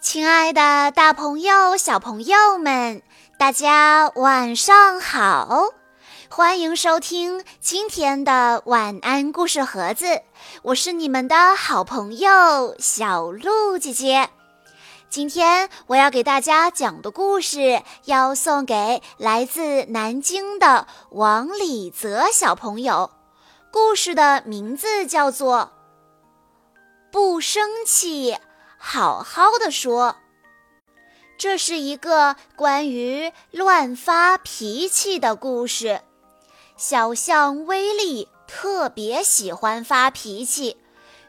亲爱的，大朋友、小朋友们，大家晚上好！欢迎收听今天的晚安故事盒子，我是你们的好朋友小鹿姐姐。今天我要给大家讲的故事，要送给来自南京的王李泽小朋友。故事的名字叫做《不生气》。好好的说，这是一个关于乱发脾气的故事。小象威力特别喜欢发脾气，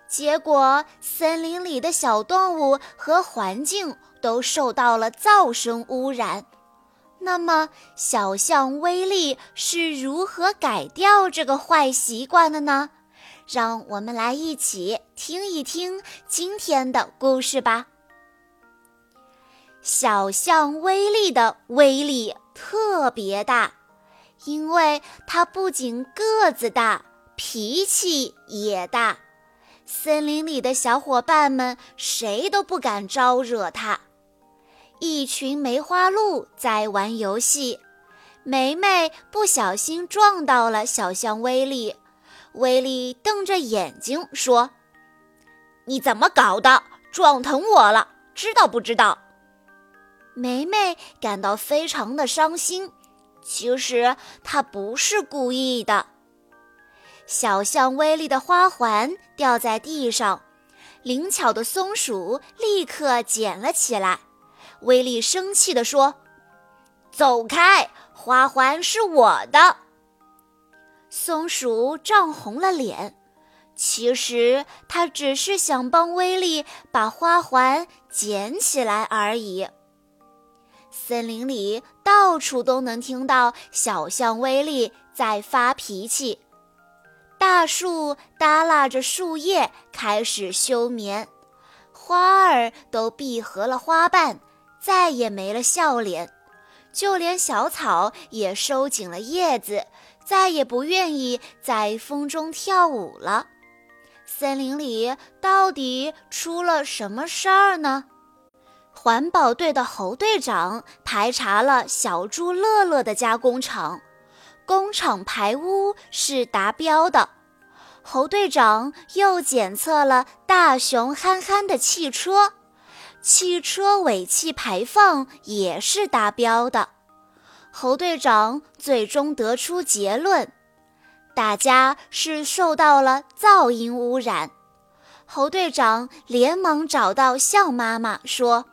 结果森林里的小动物和环境都受到了噪声污染。那么，小象威力是如何改掉这个坏习惯的呢？让我们来一起听一听今天的故事吧。小象威力的威力特别大，因为它不仅个子大，脾气也大。森林里的小伙伴们谁都不敢招惹它。一群梅花鹿在玩游戏，梅梅不小心撞到了小象威力。威力瞪着眼睛说：“你怎么搞的？撞疼我了，知道不知道？”梅梅感到非常的伤心。其实她不是故意的。小象威力的花环掉在地上，灵巧的松鼠立刻捡了起来。威力生气地说：“走开，花环是我的。”松鼠涨红了脸，其实它只是想帮威力把花环捡起来而已。森林里到处都能听到小象威力在发脾气，大树耷拉着树叶开始休眠，花儿都闭合了花瓣，再也没了笑脸，就连小草也收紧了叶子。再也不愿意在风中跳舞了。森林里到底出了什么事儿呢？环保队的侯队长排查了小猪乐乐的加工厂，工厂排污是达标的。侯队长又检测了大熊憨憨的汽车，汽车尾气排放也是达标的。侯队长最终得出结论：大家是受到了噪音污染。侯队长连忙找到象妈妈说：“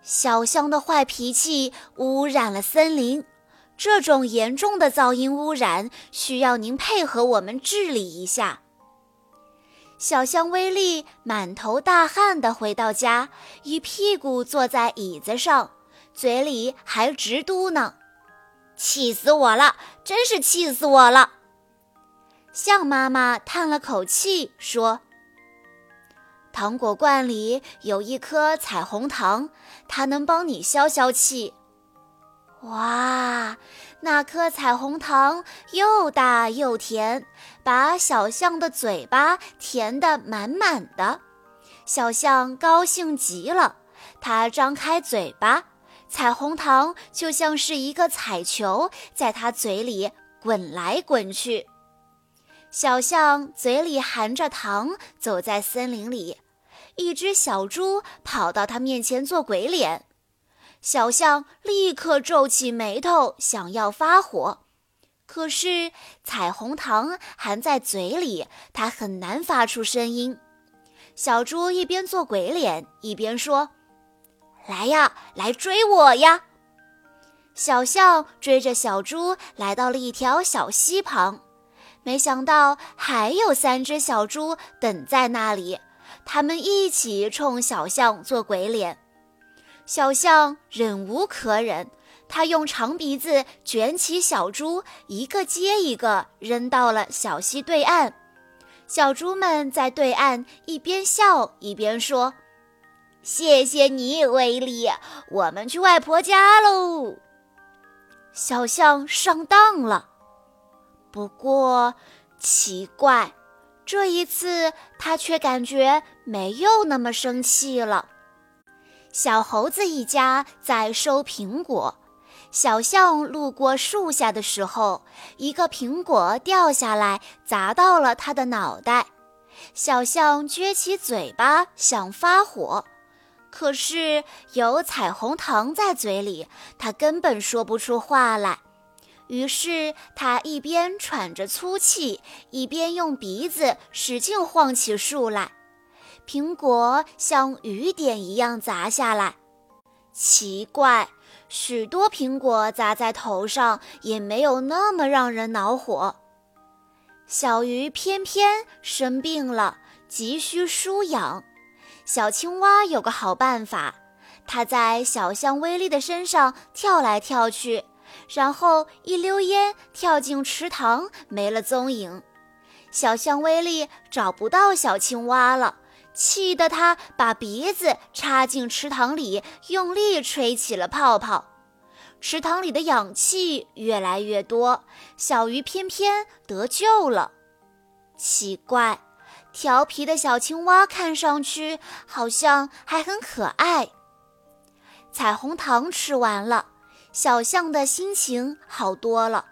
小象的坏脾气污染了森林，这种严重的噪音污染需要您配合我们治理一下。”小象威力满头大汗地回到家，一屁股坐在椅子上。嘴里还直嘟囔：“气死我了，真是气死我了！”象妈妈叹了口气说：“糖果罐里有一颗彩虹糖，它能帮你消消气。”哇，那颗彩虹糖又大又甜，把小象的嘴巴填得满满的。小象高兴极了，它张开嘴巴。彩虹糖就像是一个彩球，在它嘴里滚来滚去。小象嘴里含着糖，走在森林里。一只小猪跑到它面前做鬼脸，小象立刻皱起眉头，想要发火。可是彩虹糖含在嘴里，它很难发出声音。小猪一边做鬼脸，一边说。来呀，来追我呀！小象追着小猪来到了一条小溪旁，没想到还有三只小猪等在那里，他们一起冲小象做鬼脸。小象忍无可忍，它用长鼻子卷起小猪，一个接一个扔到了小溪对岸。小猪们在对岸一边笑一边说。谢谢你，威力。我们去外婆家喽。小象上当了，不过奇怪，这一次它却感觉没有那么生气了。小猴子一家在收苹果，小象路过树下的时候，一个苹果掉下来，砸到了他的脑袋。小象撅起嘴巴想发火，可是有彩虹糖在嘴里，它根本说不出话来。于是它一边喘着粗气，一边用鼻子使劲晃起树来。苹果像雨点一样砸下来，奇怪，许多苹果砸在头上也没有那么让人恼火。小鱼偏偏生病了，急需输氧。小青蛙有个好办法，它在小象威力的身上跳来跳去，然后一溜烟跳进池塘，没了踪影。小象威力找不到小青蛙了。气得他把鼻子插进池塘里，用力吹起了泡泡。池塘里的氧气越来越多，小鱼偏偏得救了。奇怪，调皮的小青蛙看上去好像还很可爱。彩虹糖吃完了，小象的心情好多了。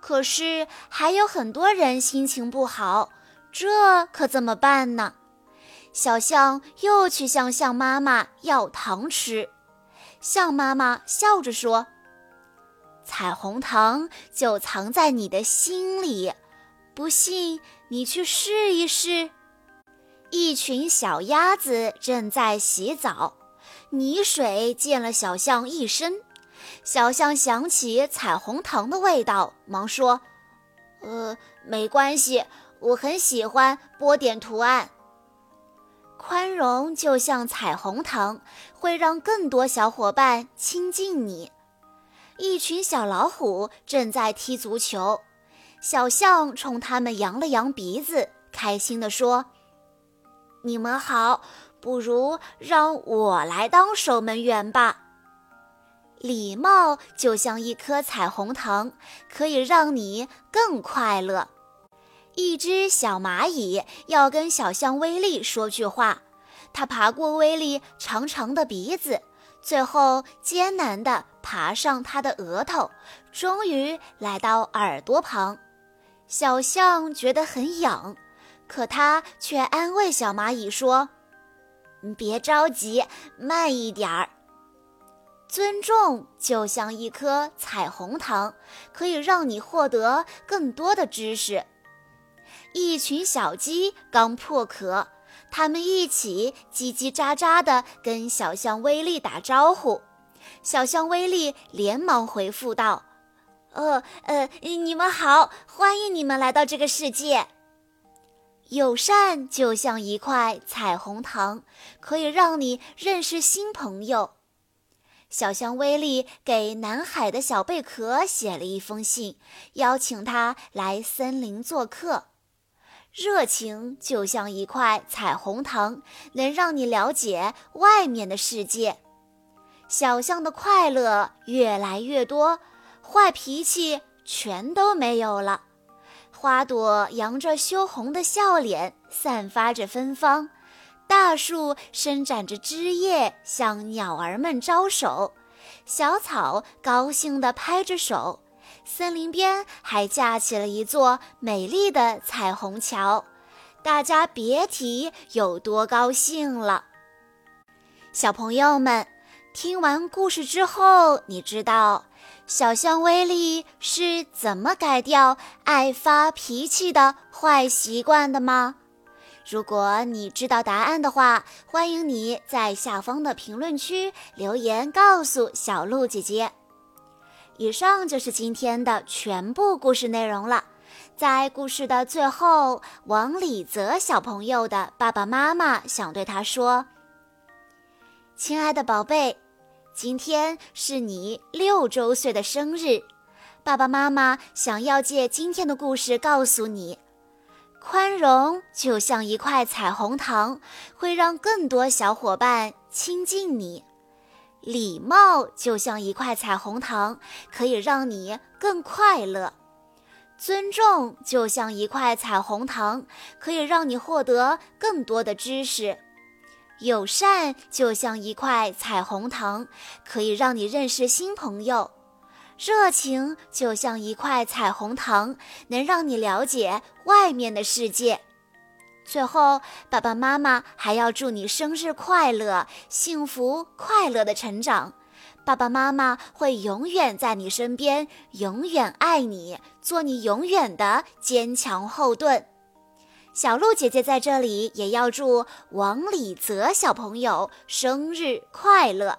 可是还有很多人心情不好，这可怎么办呢？小象又去向象妈妈要糖吃，象妈妈笑着说：“彩虹糖就藏在你的心里，不信你去试一试。”一群小鸭子正在洗澡，泥水溅了小象一身。小象想起彩虹糖的味道，忙说：“呃，没关系，我很喜欢波点图案。”宽容就像彩虹糖，会让更多小伙伴亲近你。一群小老虎正在踢足球，小象冲他们扬了扬鼻子，开心地说：“你们好，不如让我来当守门员吧。”礼貌就像一颗彩虹糖，可以让你更快乐。一只小蚂蚁要跟小象威力说句话，它爬过威力长长的鼻子，最后艰难地爬上它的额头，终于来到耳朵旁。小象觉得很痒，可它却安慰小蚂蚁说：“别着急，慢一点儿。”尊重就像一颗彩虹糖，可以让你获得更多的知识。一群小鸡刚破壳，它们一起叽叽喳喳地跟小象威力打招呼。小象威力连忙回复道：“呃呃，你们好，欢迎你们来到这个世界。友善就像一块彩虹糖，可以让你认识新朋友。”小象威力给南海的小贝壳写了一封信，邀请他来森林做客。热情就像一块彩虹糖，能让你了解外面的世界。小象的快乐越来越多，坏脾气全都没有了。花朵扬着羞红的笑脸，散发着芬芳。大树伸展着枝叶，向鸟儿们招手。小草高兴地拍着手。森林边还架起了一座美丽的彩虹桥，大家别提有多高兴了。小朋友们，听完故事之后，你知道小象威力是怎么改掉爱发脾气的坏习惯的吗？如果你知道答案的话，欢迎你在下方的评论区留言告诉小鹿姐姐。以上就是今天的全部故事内容了。在故事的最后，王李泽小朋友的爸爸妈妈想对他说：“亲爱的宝贝，今天是你六周岁的生日，爸爸妈妈想要借今天的故事告诉你，宽容就像一块彩虹糖，会让更多小伙伴亲近你。”礼貌就像一块彩虹糖，可以让你更快乐；尊重就像一块彩虹糖，可以让你获得更多的知识；友善就像一块彩虹糖，可以让你认识新朋友；热情就像一块彩虹糖，能让你了解外面的世界。最后，爸爸妈妈还要祝你生日快乐，幸福快乐的成长。爸爸妈妈会永远在你身边，永远爱你，做你永远的坚强后盾。小鹿姐姐在这里也要祝王李泽小朋友生日快乐。